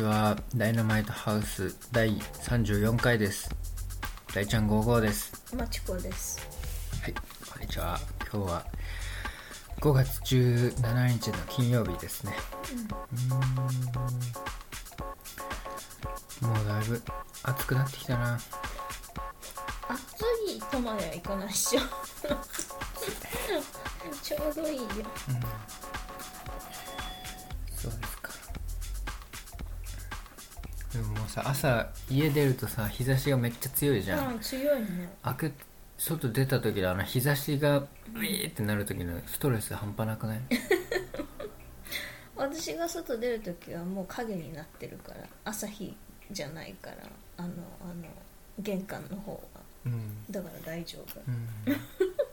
ちはダイナマイトハウス第34回です。大ちゃん55です。まちこです。はいこんにちは。今日は5月17日の金曜日ですね。うーん。もうだいぶ暑くなってきたな。暑いとまではいかないっしょ。ちょうどいいよ。そうでもさ朝家出るとさ日差しがめっちゃ強いじゃん、うん、強いね。開け外出た時のあの日差しがビーってなる時のストレス半端なくない？私が外出るときはもう影になってるから、朝日じゃないから、あの、あの、玄関の方が。うん、だから大丈夫。うん、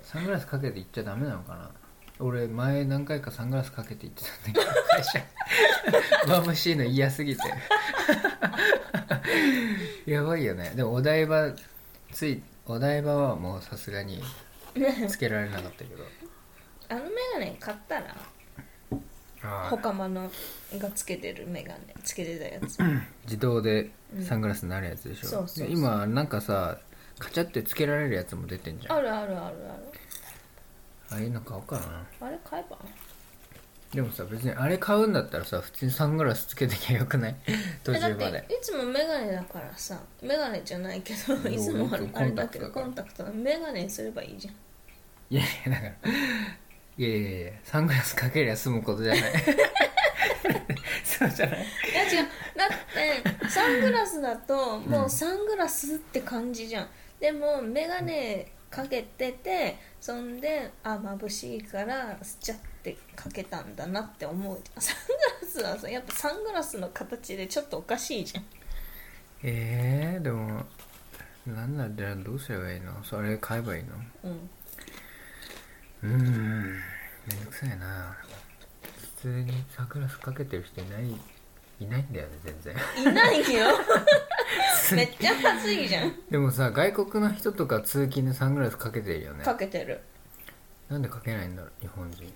サングラスかけて行っちゃダメなのかな？俺前何回かサングラスかけて行ってたんだけど会社。眩しいの嫌すぎて やばいよね。でもお台場ついお台場はもうさすがにつけられなかったけど。あのメガネ買ったら、あー。他間のがつけてるメガネ、つけてたやつ。自動でサングラスになるやつでしょ、そうそうそう。で今なんかさカチャってつけられるやつも出てんじゃん。あるあるあるああいうの買おうかな。ある。あれ買えば？でもさ別にあれ買うんだったらさ普通にサングラスつけてきゃよくない？途えだ中まで。っていつもメガネだからさメガネじゃないけどやいつもあれだけどコンコンタクトメガネにすればいいじゃん。いやいやだから。いやいやいやサングラスかけりゃ済むことじゃない？そうじゃない？いや違う。だってサングラスだともうサングラスって感じじゃん、でもメガネかけててそんであ眩しいからスチャってかけたんだなって思う。サングラスはさやっぱサングラスの形でちょっとおかしいじゃん。えー、でもなんだじゃあどうすればいいの？それ買えばいいの？うん。うーんめんどくさいな。普通にサングラスかけてる人いないいないんだよね全然。いないよ。めっちゃ恥ずいじゃん。でもさ外国の人とか通勤でサングラスかけてるよね。かけてる。なんでかけないんだろう日本人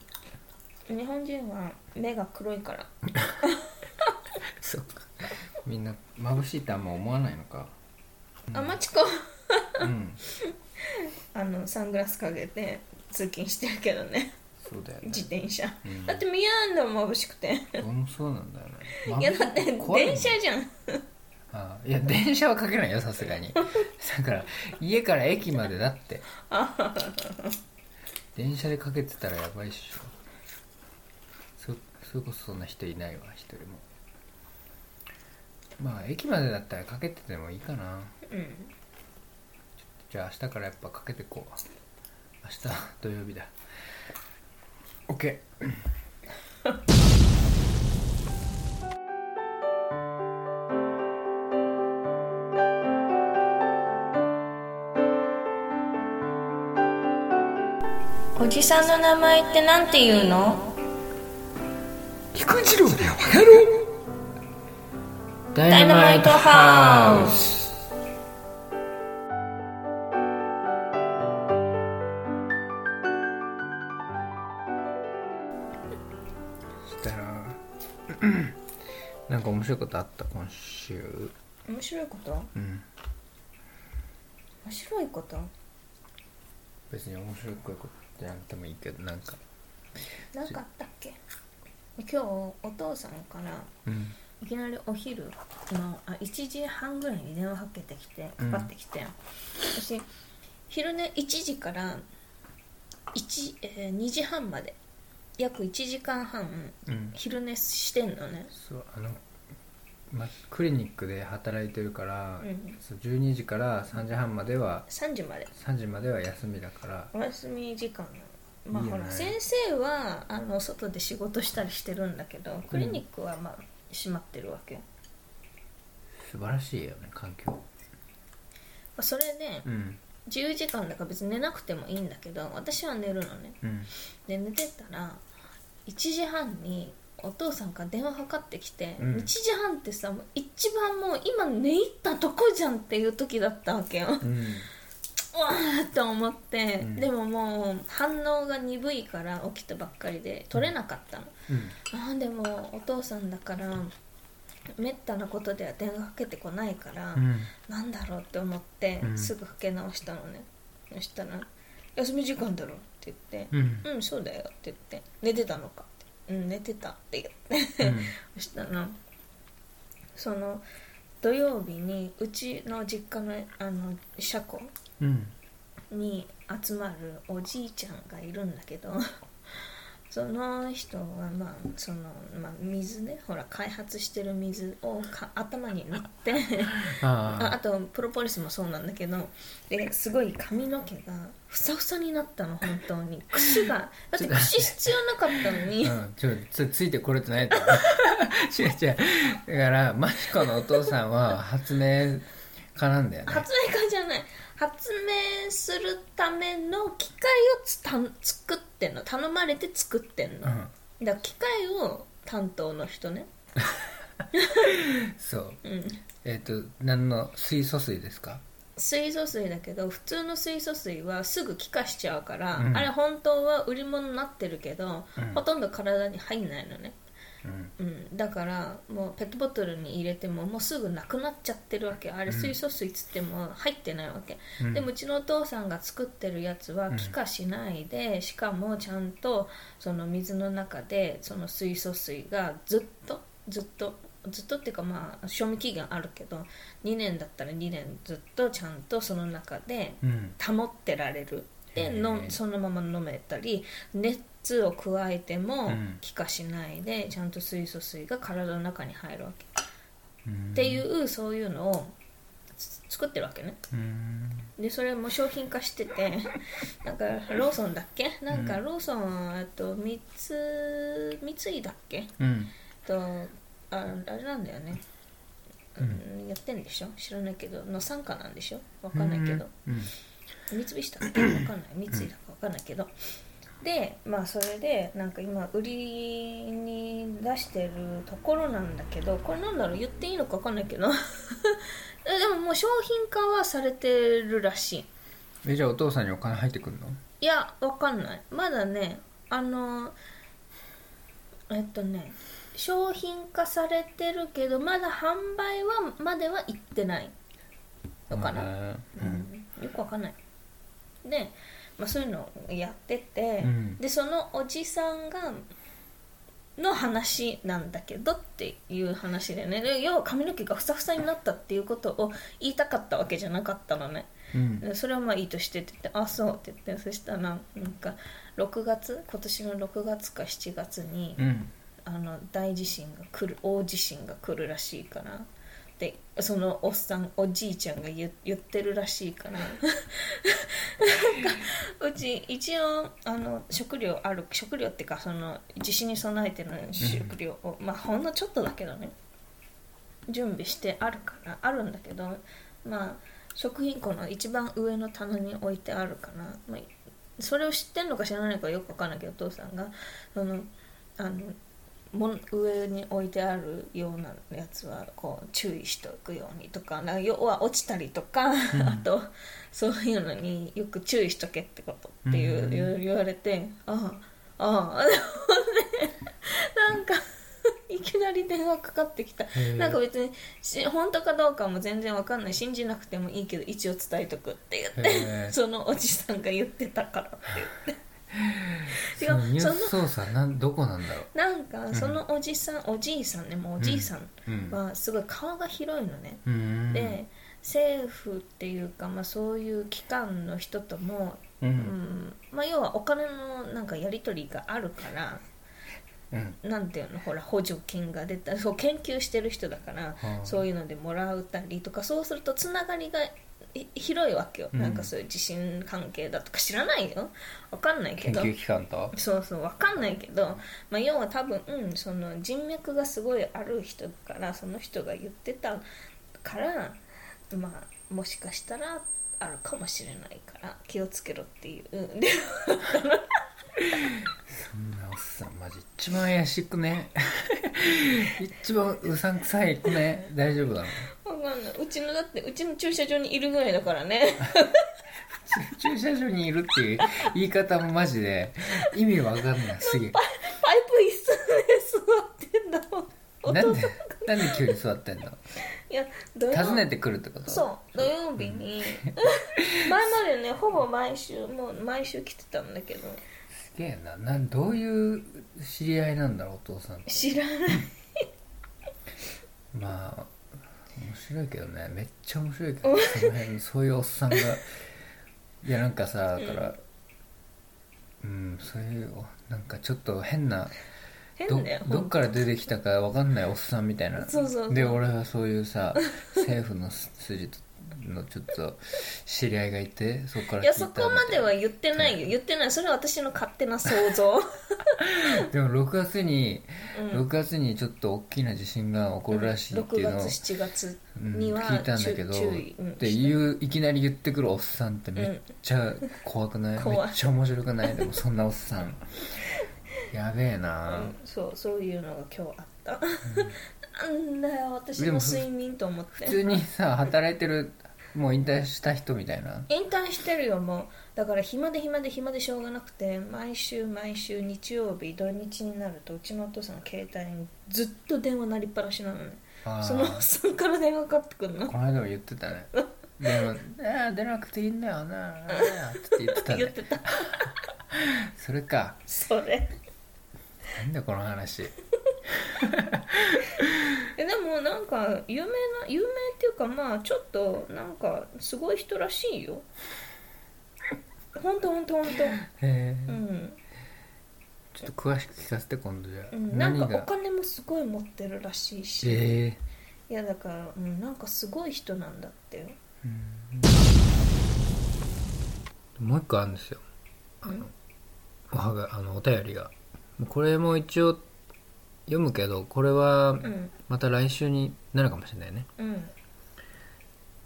日本人は目が黒いから。そっか。みんな眩しいってあんま思わないのか。あまちこ。うん。あのサングラスかけて通勤してるけどね。そうだよね。自転車、うん。だって見えんだもん眩しくて。俺もそうなんだよね。いやだって電車じゃん。ああいや電車はかけないよさすがに。だから家から駅までだって。電車でかけてたらやばいっしょそそれこそそんな人いないわ一人も。まあ駅までだったらかけててもいいかな。うん。じゃあ明日からやっぱかけてこう。明日土曜日だ。OK おじさんの名前ってなんて言うの？菊次郎だよバカ野郎ダダイナマイトハウスしたらなんか面白いことあった？今週。面白いこと？うん。面白いこと？別に面白いことじゃなくてもいいけどなんか。なんかあったっけ？今日お父さんからうん。いきなりお昼のあ1時半ぐらいに電話かけてきてかかってきて、私昼寝1時から1、えー2時半まで約1時間半うん。昼寝してんのね。そうあの、ま、クリニックで働いてるから、うん。そう12時から3時半までは3時まで。3時までは休みだから。お休み時間まあほら先生はあの外で仕事したりしてるんだけどクリニックはまあ閉まってるわけ、ま素晴らしいよね環境。あそれでうん。10時間だから別に寝なくてもいいんだけど私は寝るのね。うん。で寝てたら1時半にお父さんから電話かかってきて、うん。1時半ってさもう一番もう今寝入ったとこじゃんっていう時だったわけよ。うんわーって思って、うん。でももう反応が鈍いから起きたばっかりで取れなかったの、うん。あーでもお父さんだからめったなことでは電話かけてこないから、うん。なんだろうって思って、うん。すぐかけ直したのね。そしたら「休み時間だろ」って言ってうん「うんそうだよ」って言って「寝てたのか」って「うん寝てた」って言って。うん。そしたらその土曜日にうちの実家のあの車庫うんに集まるおじいちゃんがいるんだけど その人はまあその、まあ、水ねほら開発してる水をか頭に塗ってあああとプロポリスもそうなんだけどですごい髪の毛がふさふさになったの本当に。櫛が だって櫛必要なかったのに。あうんちょつついてこれてないと 違う違う。だからマシコのお父さんは発明家なんだよね。発明家じゃない。発明するための機械をつた作ってんの。頼まれて作ってんの、うん。だから機械を担当の人ね。そう。うん。えっ、と何の水素水ですか？水素水だけど普通の水素水はすぐ気化しちゃうから、うん。あれ本当は売り物になってるけど、うん。ほとんど体に入んないのね、うん。うん、だからもうペットボトルに入れてももうすぐなくなっちゃってるわけ。あれうん水素水っつっても入ってないわけ、うん。でもうちのお父さんが作ってるやつはうん。気化しないで、しかもちゃんとその水の中でその水素水がずっとずっとずっとっていうかまあ賞味期限あるけど2年だったら2年ずっとちゃんとその中でうん。保ってられる。でのそのまま飲めたり熱を加えてもうん。気化しないでちゃんと水素水が体の中に入るわけ、うん。っていうそういうのをつ作ってるわけね。うん。でそれも商品化してて なんかローソンだっけ？なんかローソンあと三つ三井だっけ？うん。とああれなんだよね、うん、やってんでしょ？知らないけど。の傘下なんでしょ？わかんないけど、うん。三菱だっけ？わかんない。三井だかわかんないけどでまあそれでなんか今売りに出してるところなんだけどこれなんだろう言っていいのかわかんないけど。えでももう商品化はされてるらしい。えじゃあお父さんにお金入ってくるの？いやわかんない。まだねあのえっとね商品化されてるけどまだ販売はまでは行ってないのかな、うん。うん、よくわかんない。で、まあ、そういうのをやってて、うん。でそのおじさんがの話なんだけどっていう話でね。で要は髪の毛がふさふさになったっていうことを言いたかったわけじゃなかったのね。うん。でそれはまあいいとしてって言って「あそう」って言って。そしたらなんか6月？今年の6月か7月に、うん。あの大地震が来る大地震が来るらしいからでそのおっさんおじいちゃんが言言ってるらしいから。なんかうち一応あの食料ある食料っていうかその地震に備えての食料を、まあほんのちょっとだけどね。準備してあるからあるんだけどまあ食品庫の一番上の棚に置いてあるから、まあ、それを知ってんのか知らないのかよくわかんないけどお父さんが。そのあのもん上に置いてあるようなやつはこう注意しておくようにとかなんか要は落ちたりとか、あとそういうのによく注意しとけってことっていう、うん。言われてああああ なんかいきなり電話かかってきた。ーなんか別にし本当かどうかも全然わかんない。信じなくてもいいけど一応伝えとくって言って そのおじさんが言ってたからって言って違そのニューうそのス操作なんどこなんだろなんかそのおじさん、おじいさんねもうおじいさんううん。はすごい顔が広いのね、うん。で政府っていうか、まあ、そういう機関の人とも、ううんんまあ、要はお金のなんかやり取りがあるからうん。なんていうのほら補助金が出たそう研究してる人だから、あそういうのでもらうたりとかそうするとつながりがい広いわけよ、うん。なんかそういう地震関係だとか知らないよ。わかんないけど。研究機関と？そうそうわかんないけど、まあ、要は多分、うん、その人脈がすごいある人だからその人が言ってたから、まあ、もしかしたらあるかもしれないから気をつけろっていう。うんでそんなおっさんマジ。一番怪しくね？一番うさんくさいくね？大丈夫だろわかんない。うちのだってうちの駐車場にいるぐらいだからね。普 駐車場にいるっていう言い方もマジで意味わかんない。すげえ。パイプ椅子で座ってんだもん。なんでなんで急に座ってんの？いや土曜訪ねてくるってこと？そう土曜日に。前までねほぼ毎週もう毎週来てたんだけど。すげえな。なんどういう知り合いなんだろうお父さんと。知らない。まあ面白いけどねめっちゃ面白いけど、ね、その辺そういうおっさんがいやなんかさだからうん、そういうなんかちょっと変など変だよどっから出てきたかわかんないおっさんみたいな。そうそうで俺はそういうさ政府の筋のちょっと知り合いがいてそこからいやそこまでは言ってないよ。言ってない。それは私の勝手な想像。でも6月に、うん。6月にちょっと大きな地震が起こるらしいっていう6のを、月7月うんには聞いたんだけど、うん。で言ういきなり言ってくるおっさんってめっちゃ怖くない、めっちゃ面白くない？でもそんなおっさん。やべえな、うん。そうそういうのが今日あった。なんだよ私の睡眠と思って。普通にさ働いてるもう引退した人みたいな。引退してるよもう。だから暇で暇で暇でしょうがなくて毎週毎週日曜日土日になるとうちのお父さんの携帯にずっと電話鳴りっぱなしなのね。その おっさんから電話かかってくるの。この間も言ってたね。でも「ああ出なくていいんだよなああ」って言ってたね。言ってた。それか。それ。なんだこの話 えでもなんか有名な有名っていうかまあちょっとなんかすごい人らしいよ。ほんとほんとほんとへえ。うん、ちょっと詳しく聞かせて今度じゃあ、うん、なんかお金もすごい持ってるらしいし、ええ。いやだから、うん、なんかすごい人なんだってよ。もう一個あるんですよ。あのおはがあのお便りが。これも一応読むけどこれはうんまた来週になるかもしれないね。うん。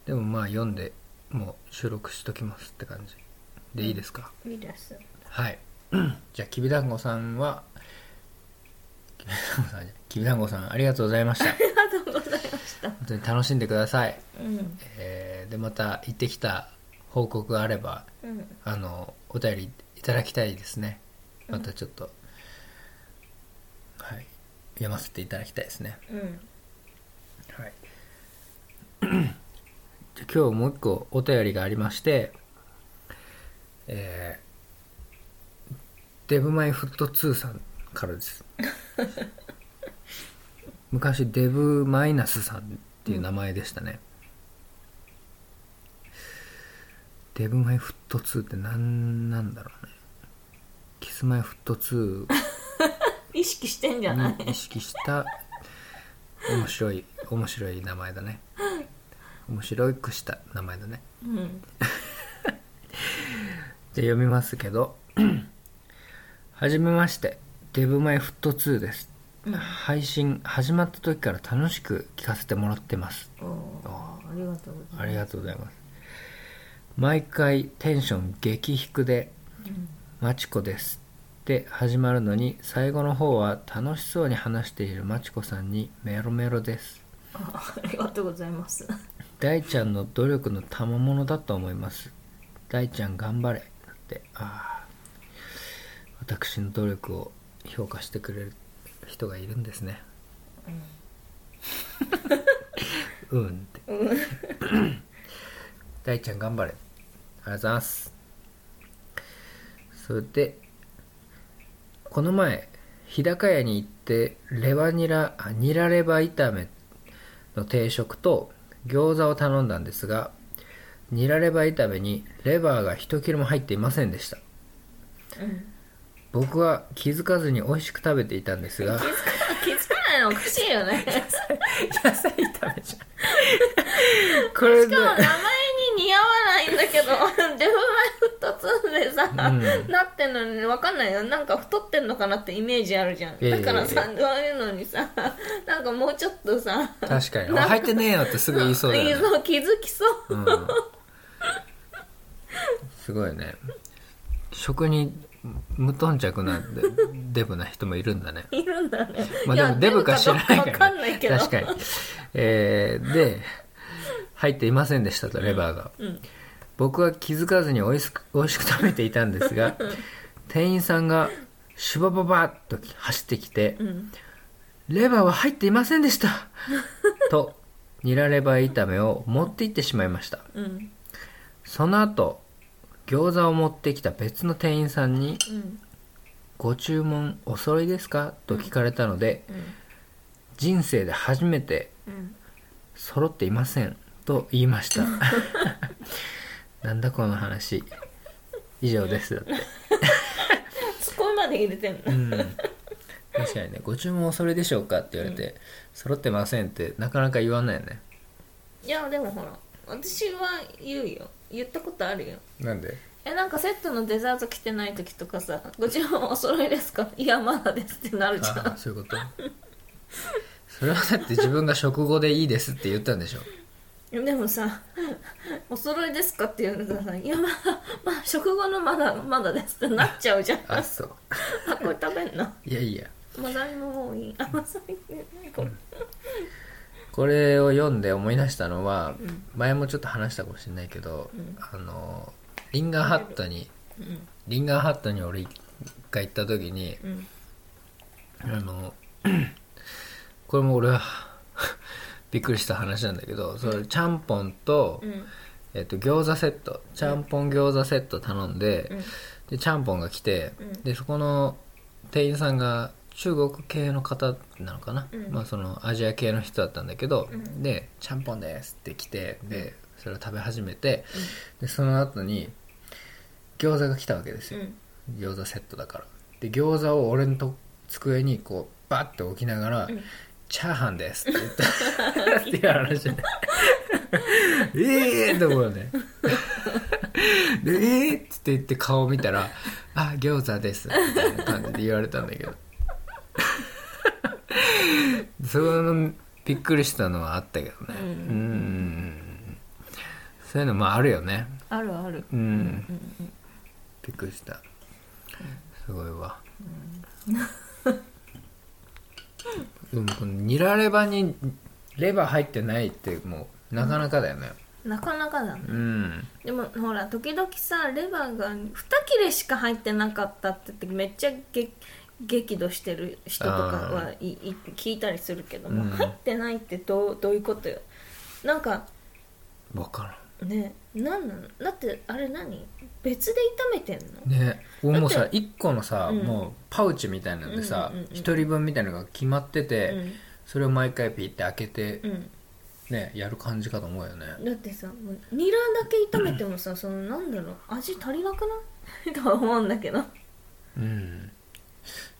でもまあ読んでもう収録しときますって感じ。でいいですか、いいです。はい。じゃあきびだんごさんはきびだんごさんきびだんごさんありがとうございました。ありがとうございました。本当に楽しんでください、うん。えーでまた行ってきた報告があればうん。あのお便りいただきたいですね。またちょっと、はい読ませていただきたいですね。うん。はい。じゃあ今日もう一個お便りがありましてえーデブマイフット2さんからです。昔デブマイナスさんっていう名前でしたね、デブマイフット2って何なんだろうね。キスマイフット2意識してんじゃない、に意識した。面白い面白い名前だね。面白くした名前だね。うん。じゃあ読みますけど。はじめまして。デブマイフット2です、配信始まった時から楽しく聞かせてもらってます。おーありがとうございます。ありがとうございます。毎回テンション激低で「マチコです」って始まるのに最後の方は楽しそうに話しているマチコさんにメロメロです。あありがとうございます。大ちゃんの努力の賜物だと思います。大ちゃん頑張れ。だってああ私の努力を評価してくれる人がいるんですね。うんって。大ちゃん頑張れ。ありがとうございます。それでこの前日高屋に行ってレバニラあニラレバ炒めの定食と餃子を頼んだんですがニラレバ炒めにレバーが一切れも入っていませんでした。うん僕は気づかずに美味しく食べていたんですが気づかないのおかしいよね。野菜炒めじゃん。これでしかも名前けどデブマイフット2でさ、うん。なってんのに分かんないよ。なんか太ってんのかなってイメージあるじゃん。だからさそういうのにさ なんかもうちょっとさ確かに「あ入ってねえよ」ってすぐ言いそうだよね、そう気づきそう。うん、すごいね。食に無頓着なデ デブな人もいるんだね。いるんだね。まあでもデブか知らないから、分かんないけど。確かに。えーで、入っていませんでしたと、レバーが。うん僕は気づかずに美味しく 美味しく食べていたんですが店員さんがシュバババッと走ってきてうん「レバーは入っていませんでした! 」とニラレバー炒めを持って行ってしまいました。うん。その後餃子を持ってきた別の店員さんにうん「ご注文お揃いですか?」と聞かれたので、うん。人生で初めてうん。揃っていませんと言いました なんだこの話。以上です。だってそこまで入れてんの。うん。確かにね「ご注文おそれでしょうか?」って言われて「揃ってません」ってなかなか言わないよね。いやでもほら私は言うよ。言ったことあるよ。なんで？えなんかセットのデザート来てない時とかさ「ご注文お揃いですか?」いやまだですってなるじゃあんそういうこと？それはだって自分が食後でいいですって言ったんでしょでもさ「お揃いですか?」って言われたらさ「いやまだ、まあ、食後のまだまだです」ってなっちゃうじゃん。あそう。あこれ食べんの？いやいや。マザイももういいあマザイこれこれを読んで思い出したのは、うん。前もちょっと話したかもしれないけど、うん。あのリンガーハットにうん。リンガーハットに俺が行った時にうん。あの これも俺はびっくりした話なんだけどそれちゃんぽんと,、うん。えっと餃子セット。ちゃんぽん餃子セット頼んで,、うん。でちゃんぽんが来て、うん。でそこの店員さんが中国系の方なのかな、うん。まあ、そのアジア系の人だったんだけど、うん。で「ちゃんぽんです」って来てでそれを食べ始めてでその後に餃子が来たわけですよ、うん。餃子セットだから。で餃子を俺のと机にこうバッて置きながら「うんチャーハンです」って言った。っていう話でええと思うよね。でええって言って顔見たら「あ餃子です」みたいな感じで言われたんだけど。そのびっくりしたのはあったけどね。うん。うん。そういうのもあるよね。あるある。うん。うんうんびっくりした。すごいわ、でもこのニラレバにレバー入ってないってもうなかなかだよね。なかなかだね。うん。でもほら時々さレバーが2切れしか入ってなかったって言ってめっちゃげ激怒してる人とかはいい聞いたりするけども、うん入ってないってどうどういうことよ。なんか分かねなんなの？だってあれ何？別で炒めてんの？ね俺もさだって1個のさ、うん。もうパウチみたいなのでさ、うんうんうんうん。1人分みたいなのが決まってて、うん。それを毎回ピッて開けてうん。ねやる感じかと思うよね。だってさもうニラだけ炒めてもさそのなんだろう味足りなくない？とは思うんだけど。うん。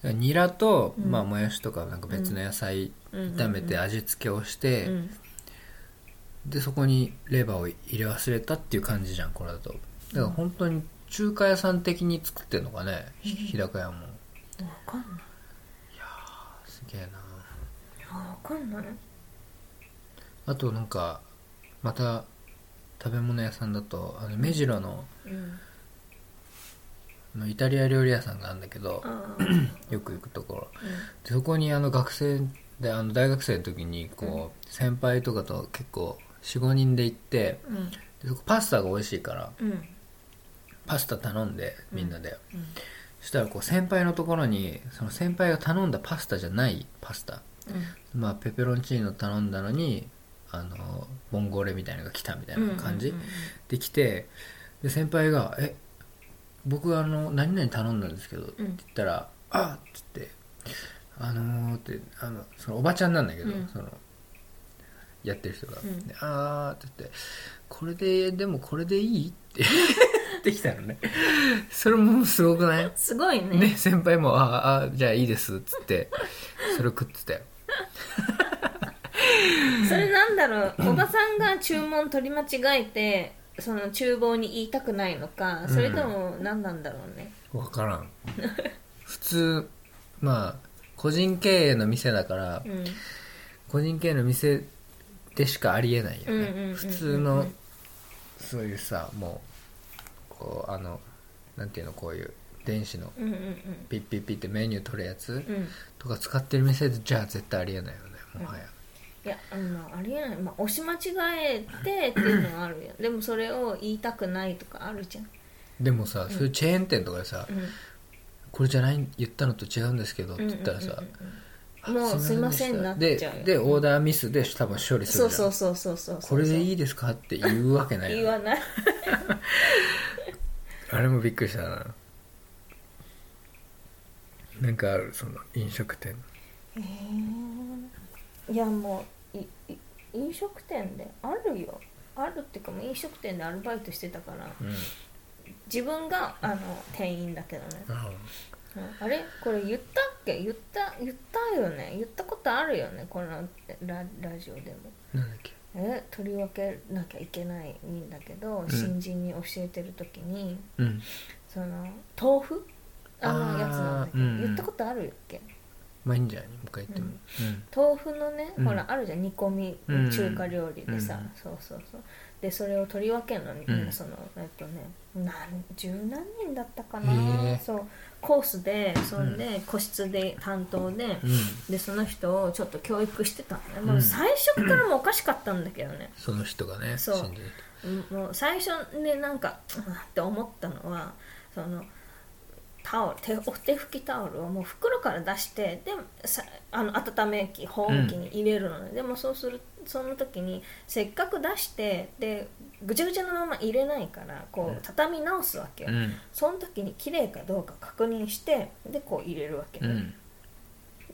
ニラと、うん。まあ、もやしとかなんか別の野菜炒めて味付けをして、うんでそこにレバーを入れ忘れたっていう感じじゃんこれだと。だから本当に中華屋さん的に作ってんのかね、ひ日高屋も。分かんない。すげえな。あ分かんない。あとなんかまた食べ物屋さんだとあの目白のうん。あのイタリア料理屋さんがあるんだけど よく行くところ。でそこにあの学生であの大学生の時にこう、先輩とかと結構45人で行ってうん。でそこパスタが美味しいからうん。パスタ頼んでみんなで、うん。そしたらこう先輩のところにその先輩が頼んだパスタじゃないパスタ。まあペペロンチーノ頼んだのにあのボンゴレみたいなのが来たみたいな感じ、うんうんで来てで先輩が「え僕あの何々頼んだんですけど」って言ったら「あっ」つって「あのー」ってあのそのおばちゃんなんだけど、うん。そのやってる人が「うん。であー」って言って「これででもこれでいい?」って言ってきたのね。それもすごくない？すごいね。ね先輩も「ああじゃあいいです」っつってそれ食ってたよ。それなんだろう？小田さんが注文取り間違えてその厨房に言いたくないのかそれとも何なんだろうね？分からん。普通まあ個人経営の店だからうん。個人経営の店でしかありえないようんうんうんうんうん。ね普通のそういうさもうこうあのなんていうのこういう電子のうんうんうん。ピッピッピッってメニュー取るやつうん。とか使ってる店でじゃあ絶対ありえないよねもはや。いやあのありえない、まあ、押し間違えてっていうのはあるよ。でもそれを言いたくないとかあるじゃん、でもさ、そういうチェーン店とかでさ、うん、これじゃない？言ったのと違うんですけどって言ったらさ、うんうんうんもうすいませんなっでちゃうよ。でオーダーミスで多分処理するじゃん。そうそうそうそうそうそう。これでいいですかって言うわけないよ言わない。あれもびっくりしたな。なんかあるその飲食店。いやもういい飲食店であるよ。あるっていうかもう飲食店でアルバイトしてたから。うん。自分があの店員だけどね、あうんあれ？これ言ったっけ？言った言ったよね？言ったことあるよね？このララジオでも。なんだっけ？え？取り分けなきゃいけないんだけど、ん。新人に教えてる時にうん。その豆腐？あのやつなんだけ？ど、うん。言ったことあるっけ？まあいいんじゃない？もう一回言っても。豆腐のね、うん。ほらあるじゃん。煮込みうん。中華料理でさ、うん。そうそうそうでそれを取り分けるのに、うん。そのえっとね何十何人だったかな、そう。コースでそんで個室で担当で、うん、うん、でその人をちょっと教育してたのね、うん。もう最初からもうおかしかったんだけどね、その人がねそう。もう最初でなんかうんって思ったのはそのタオル手お手拭きタオルをもう袋から出してでさあの温め器保温器に入れるのね、でもそうするその時にせっかく出してでぐちゃぐちゃのまま入れないからこうん。う畳み直すわけよ、うん。その時に綺麗かどうか確認してでこう入れるわけ、ね。うん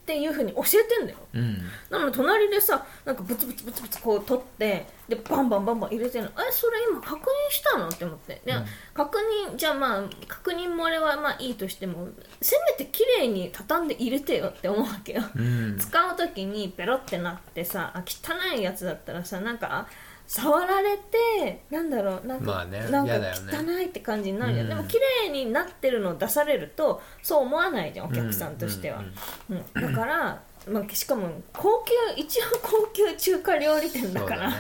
っていうふうに教えてんだよ。うん。なので隣でさなんかブツブツブツブツこう取ってでバンバンバンバン入れてるの。えそれ今確認したの？って思って。で、うん。確認じゃあまあ確認漏れはまあいいとしてもせめて綺麗に畳んで入れてよって思うわけよ、うん。使う時にペロってなってさあ汚いやつだったらさなんかあ触られてなんだろうなんか,、まあねなんか汚いって感じになるじゃん、うん。でも綺麗になってるのを出されるとそう思わないじゃんお客さんとしては、うんうん、だから、まあ、しかも高級一応高級中華料理店だから。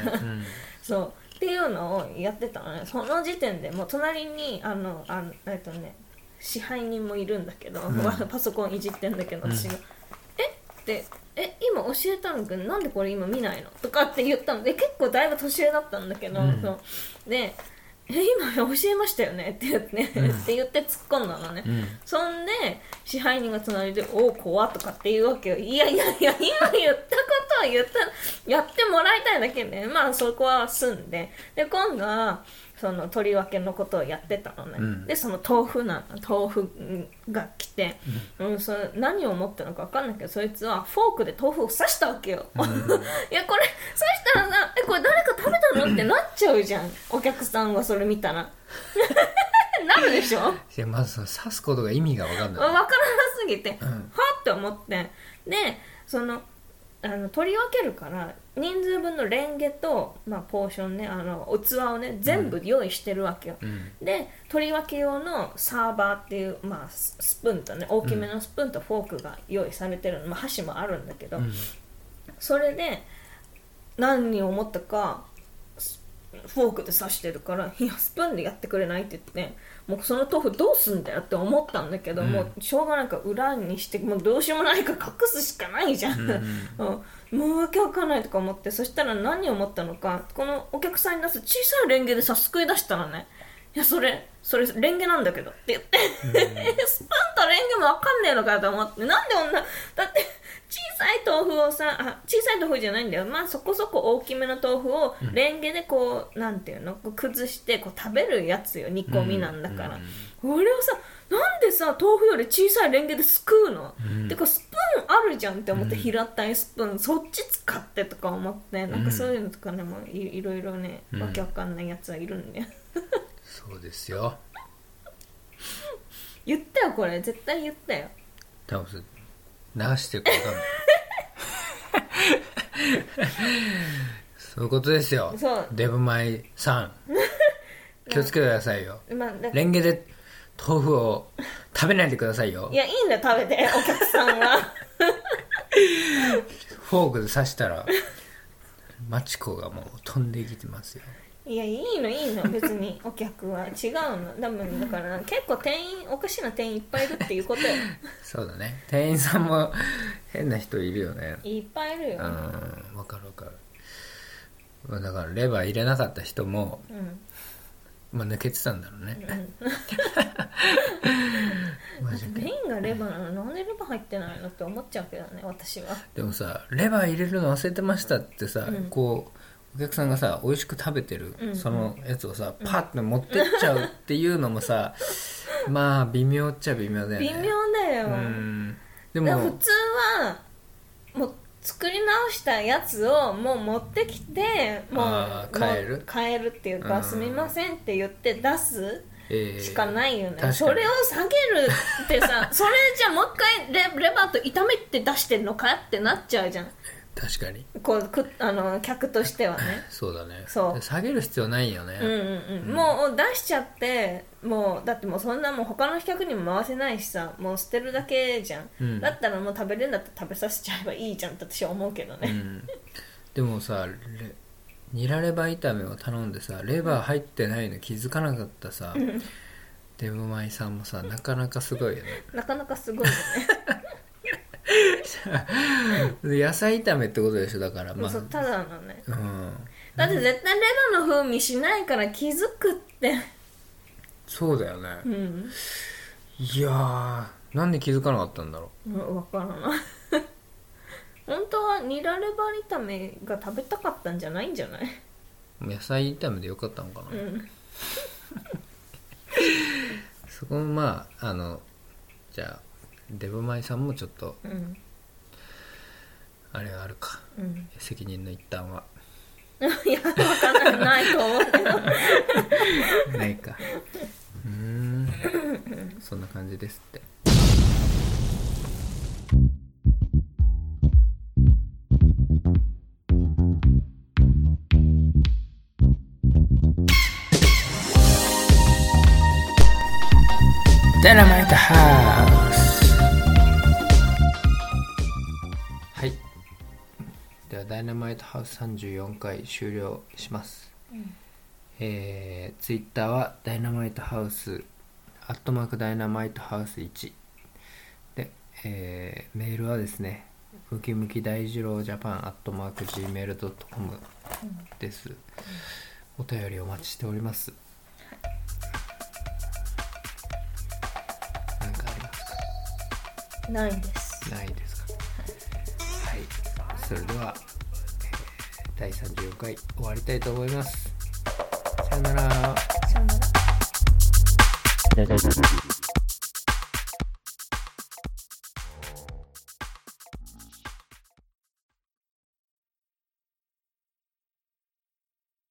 そうだね。っていうのをやってたのね。その時点でもう隣にあのあのえっとね支配人もいるんだけど、ん。パソコンいじってんだけどうん。私が「え？っ?」て「え今教えたの？くんなんでこれ今見ないの?」とかって言ったの。で結構だいぶ年上だったんだけど、うん。そう。で「え今教えましたよね」って言って、うん。って言って突っ込んだのね、うん。そんで支配人が隣で「おお怖っ」とかって言うわけよ。いやいやいや今言ったことは言ったやってもらいたいだけでまあそこは済んで。で今度はその取り分けのことをやってたのね、うん。でその豆腐な豆腐が来て、うん。それ何を思ったのか分かんないけどそいつはフォークで豆腐を刺したわけよ、いやこれ刺したらさ「えこれ誰か食べたの?」ってなっちゃうじゃん。お客さんがそれ見たら。なるでしょ？いやまずその刺すことが意味が分かんない。分からなすぎて、うん。はって思って。でそのあの取り分けるから人数分のレンゲと、まあ、ポーションねあの器をね全部用意してるわけよ、うんで取り分け用のサーバーっていう、まあ、ススプーンとね大きめのスプーンとフォークが用意されてるの、まあ、箸もあるんだけど、うんそれで何を思ったかスフォークで刺してるから「いやスプーンでやってくれない?」って言ってもうその豆腐どうすんだよって思ったんだけど、うん。もうしょうがないから裏にしてもうどうしようもないから隠すしかないじゃん、うんうん。もうわけわかんないとか思ってそしたら何を思ったのかこのお客さんに出す小さいレンゲでさすくい出したらね「いやそれそれレンゲなんだけど」って言って、スプーンとレンゲもわかんねえのかと思ってなんで女だって小さい豆腐をさあ小さい豆腐じゃないんだよ。まあそこそこ大きめの豆腐をレンゲでこう、なんていうの？こう崩してこう食べるやつよ煮込みなんだから、俺をさなんでさ豆腐より小さいレンゲですくうの、うん。てかスプーンあるじゃんって思って、うん平たいスプーン。そっち使ってとか思って。なんかそういうのとかねもういいろいろね、うん。わけわかんないやつはいるんだよ。そうですよ。言ったよこれ。絶対言ったよ。多分流してるか分かんないそういうことですよ。そう。デブマイさん。気をつけてくださいよ。まあだレンゲで豆腐を食べないでくださいよ。いやいいんだよ食べて お客さんは。フォークで刺したらマチコがもう飛んできてますよいいやいいのいいの。別に。お客は違うの。多分だから結構店員おかしな店員いっぱいいるっていうことよ。そうだね。店員さんも変な人いるよね。いっぱいいるよ、うんわかるわかる。まあだからレバー入れなかった人も、うん。まあ、抜けてたんだろうね。マジかメインがレバーなのなんでレバー入ってないのって思っちゃうけどね私は。でもさレバー入れるの忘れてましたってさ、うん。こうお客さんがさ美味しく食べてる、うんそのやつをさパッて持ってっちゃうっていうのもさ、まあ微妙っちゃ微妙だよね。微妙だよ、うん。でも普通はもう作り直したやつをもう持ってきてもう変える。変えるっていうか、うん。すみませんって言って出すえーしかないよね、確かに。それを下げるってさ それじゃもう一回レレバーと炒めて出してんのかってなっちゃうじゃん確かに。こうくあの客としてはね。そうだね。そう。で下げる必要ないよね、うんうんうん、もう出しちゃってもうだってもうそんなもう他の客にも回せないしさもう捨てるだけじゃん、うん。だったらもう食べれるんだったら食べさせちゃえばいいじゃんって私は思うけどね、うん、でもさレニラレバー炒めを頼んでさレバー入ってないの気づかなかったさ、デブマイさんもさなかなかすごいよね。なかなかすごいよね。で 野菜炒めってことでしょだから。まあ。そうただのね。うん。だって絶対レバーの風味しないから気づくって。そうだよね、うん。いやーなんで気づかなかったんだろう。ん分からない 本当はニラレバー炒めが食べたかったんじゃないんじゃない？う野菜炒めでよかったのかな、うん。そこもまああのじゃあデブマイさんもちょっとうん。あれがあるか。うん。責任の一端は。いや分からないと思うけど。ないか。うーん。そんな感じですって。ダイナマイトハダイナマイトハウス34回終了します。えー、ツイッターはダイナマイトハウスアットマークダイナマイトハウス1で、えーメールはですねムキムキ大二郎ジャパンアットマーク Gmail.com です、お便りお待ちしております。何かありますか？ないです。ないですか？はい。それでは、えー第34回終わりたいと思います。さよなら。さよなら。